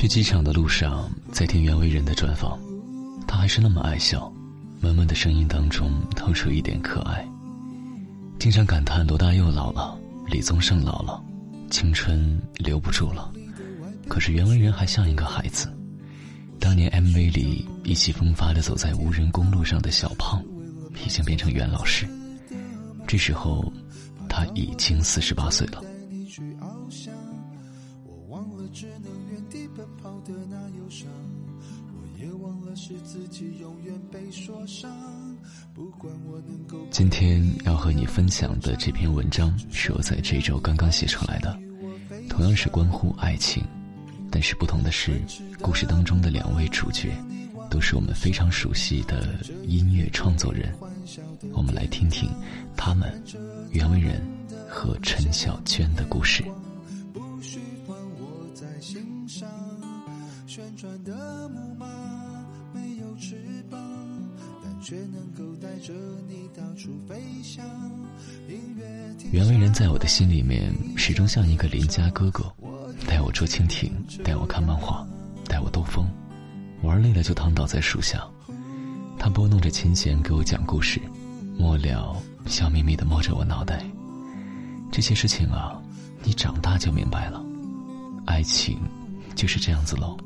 去机场的路上，在听袁惟仁的专访，他还是那么爱笑，闷闷的声音当中透出一点可爱。经常感叹罗大佑老了，李宗盛老了，青春留不住了。可是袁惟仁还像一个孩子。当年 MV 里意气风发的走在无人公路上的小胖，已经变成袁老师。这时候，他已经四十八岁了。今天要和你分享的这篇文章是我在这周刚刚写出来的，同样是关乎爱情，但是不同的是，故事当中的两位主角都是我们非常熟悉的音乐创作人。我们来听听他们袁惟仁和陈小娟的故事。袁惟仁在我的心里面始终像一个邻家哥哥，带我捉蜻蜓，带我看漫画，带我兜风，玩累了就躺倒在树下，他拨弄着琴弦给我讲故事，末了笑眯眯的摸着我脑袋。这些事情啊，你长大就明白了，爱情就是这样子喽。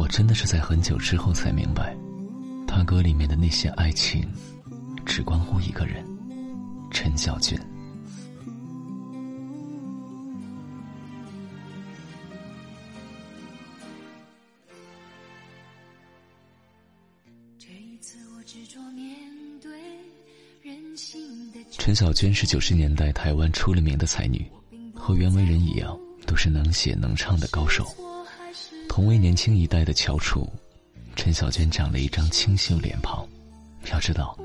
我真的是在很久之后才明白，他歌里面的那些爱情，只关乎一个人，陈小娟。陈小娟是九十年代台湾出了名的才女，和袁惟仁一样，都是能写能唱的高手。同为年轻一代的翘楚，陈小娟长了一张清秀脸庞。要知道，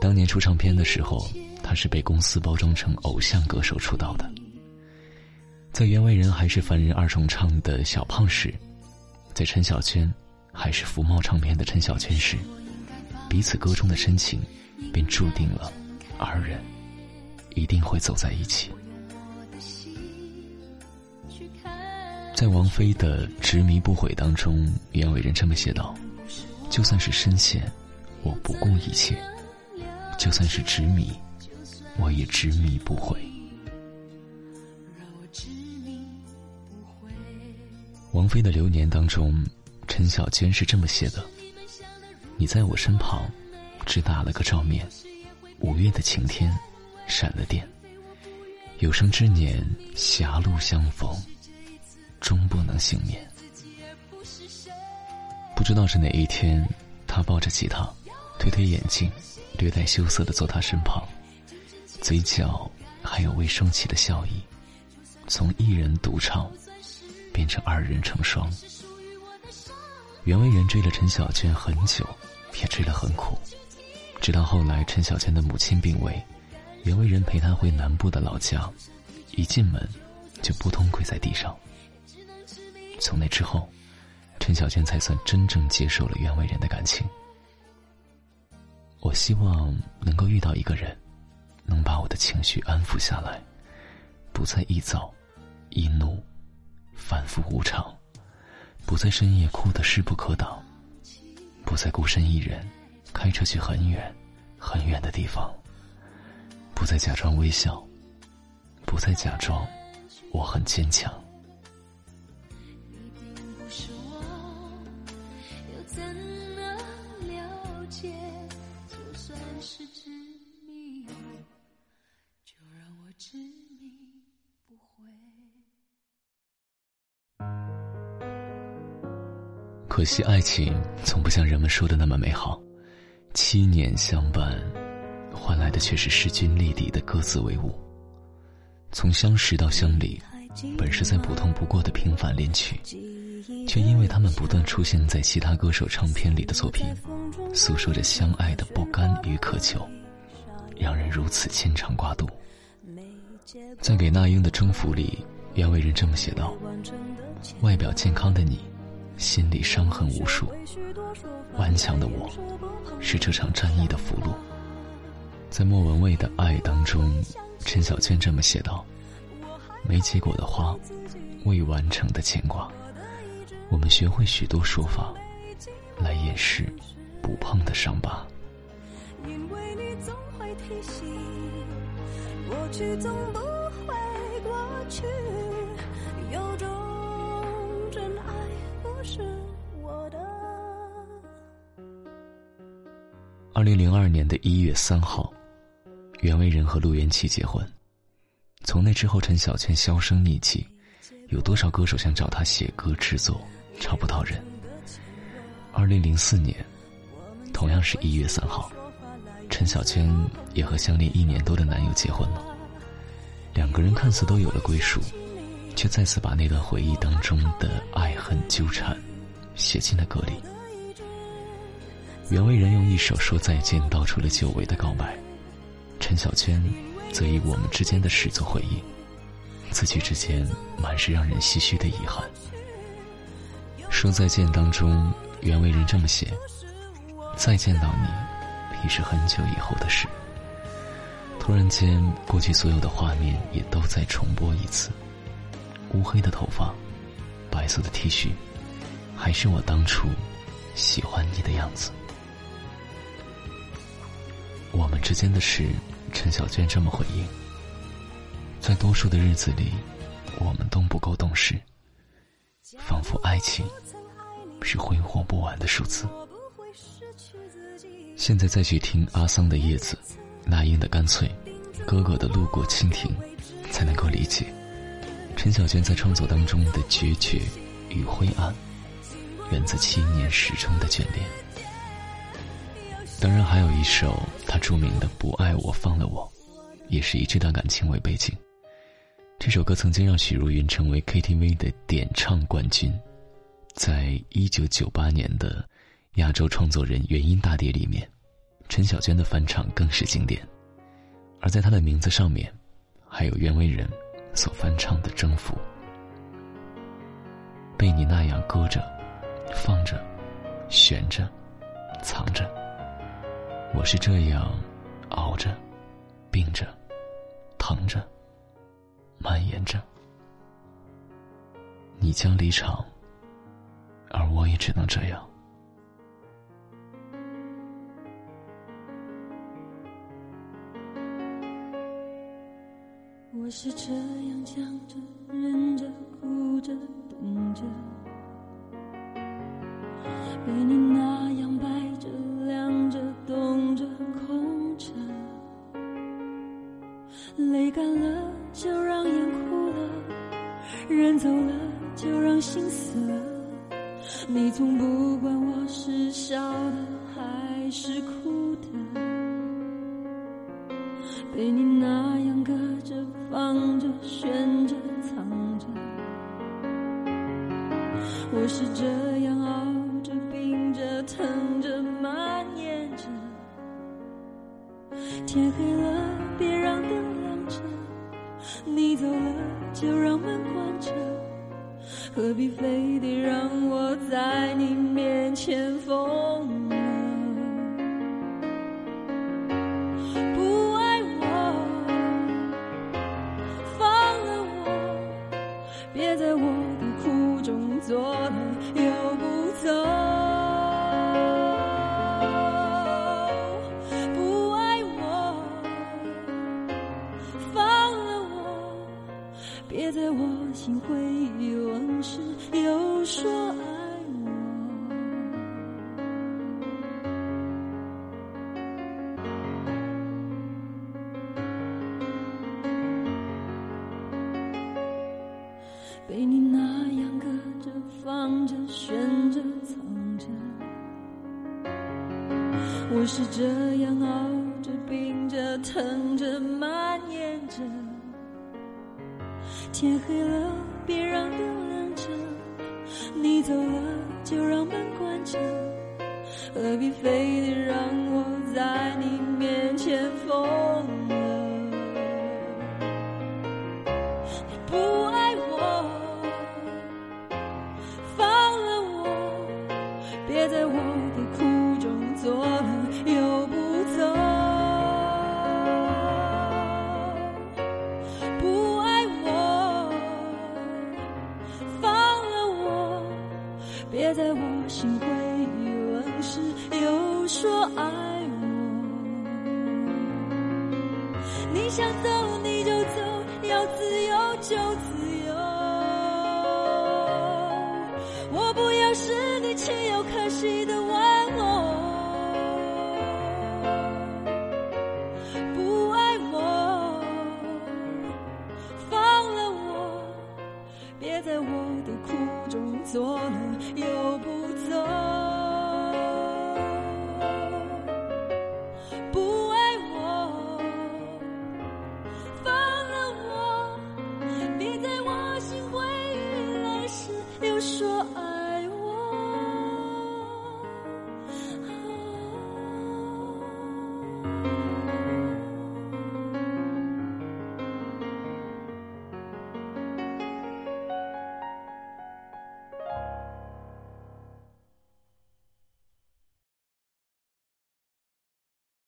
当年出唱片的时候，她是被公司包装成偶像歌手出道的。在袁惟仁还是凡人二重唱的小胖时，在陈小娟还是福茂唱片的陈小娟时，彼此歌中的深情，便注定了二人一定会走在一起。在王菲的《执迷不悔》当中，袁伟仁这么写道：“就算是深陷，我不顾一切；就算是执迷，我也执迷不悔。”王菲的《流年》当中，陈小娟是这么写的：“你在我身旁，只打了个照面；五月的晴天，闪了电。有生之年，狭路相逢。”终不能幸免。不知道是哪一天，他抱着吉他，推推眼镜，略带羞涩的坐他身旁，嘴角还有未升起的笑意，从一人独唱，变成二人成双。袁惟仁追了陈小娟很久，也追了很苦，直到后来陈小娟的母亲病危，袁惟仁陪她回南部的老家，一进门，就扑通跪在地上。从那之后，陈小娟才算真正接受了袁惟仁的感情。我希望能够遇到一个人，能把我的情绪安抚下来，不再易躁、易怒、反复无常，不在深夜哭得势不可挡，不再孤身一人开车去很远、很远的地方，不再假装微笑，不再假装我很坚强。是执迷就让我执迷不悔可惜爱情从不像人们说的那么美好，七年相伴，换来的却是势均力敌的各自为伍。从相识到相离，本是再普通不过的平凡恋曲，却因为他们不断出现在其他歌手唱片里的作品，诉说着相爱的不甘与渴求，让人如此牵肠挂肚。在给那英的征服里，袁惟仁这么写道：“外表健康的你。”心里伤痕无数，顽强的我，是这场战役的俘虏。在莫文蔚的《爱》当中，陈小娟这么写道：“没结果的花，未完成的牵挂。我们学会许多说法，来掩饰不碰的伤疤。因为你总会提醒，过去总不会过去，有种真爱不是我的。二零零二年的一月三号，袁惟仁和陆元琪结婚。从那之后，陈小泉销声匿迹，有多少歌手想找他写歌制作？找不到人。二零零四年，同样是一月三号，陈小娟也和相恋一年多的男友结婚了。两个人看似都有了归属，却再次把那段回忆当中的爱恨纠缠写进了歌里。袁惟仁用一首《说再见》道出了久违的告白，陈小娟则以我们之间的事做回应，字句之间满是让人唏嘘的遗憾。说再见当中，袁惟仁这么写：“再见到你，已是很久以后的事。”突然间，过去所有的画面也都在重播一次。乌黑的头发，白色的 T 恤，还是我当初喜欢你的样子。我们之间的事，陈小娟这么回应：在多数的日子里，我们都不够懂事，仿佛爱情。是挥霍不完的数字。现在再去听阿桑的叶子，那英的干脆，哥哥的路过蜻蜓，才能够理解陈小娟在创作当中的决绝与灰暗，源自七年始终的眷恋。当然，还有一首他著名的《不爱我放了我》，也是以这段感情为背景。这首歌曾经让许茹芸成为 KTV 的点唱冠军。在一九九八年的亚洲创作人原音大碟里面，陈小娟的翻唱更是经典。而在她的名字上面，还有袁惟仁所翻唱的《征服》。被你那样搁着、放着、悬着、藏着，我是这样熬着、病着、疼着、蔓延着。你将离场。而我也只能这样。我是这样讲着、忍着、哭着、等着，被你那样摆着、晾着、动着、空着，泪干了就让眼哭了，人走了就让心死了。你从不管我是笑的还是哭，被你那样搁着放着悬着藏着，我是这样熬着病着疼着蔓延着。天黑了别让灯亮着，你走了就让门关着。何必非得让我在你面前疯做了，又不走。不爱我，放了我，别在我心回忆往事。又说是这样熬着病着疼着蔓延着，天黑了别让灯亮着。你走了，就让门关着，何必非得让我在你面前疯了？爱我你想走你就走要自由就自由。我不要是你情有可惜的玩偶。不爱我放了我别在我的苦中作乐又不走 I.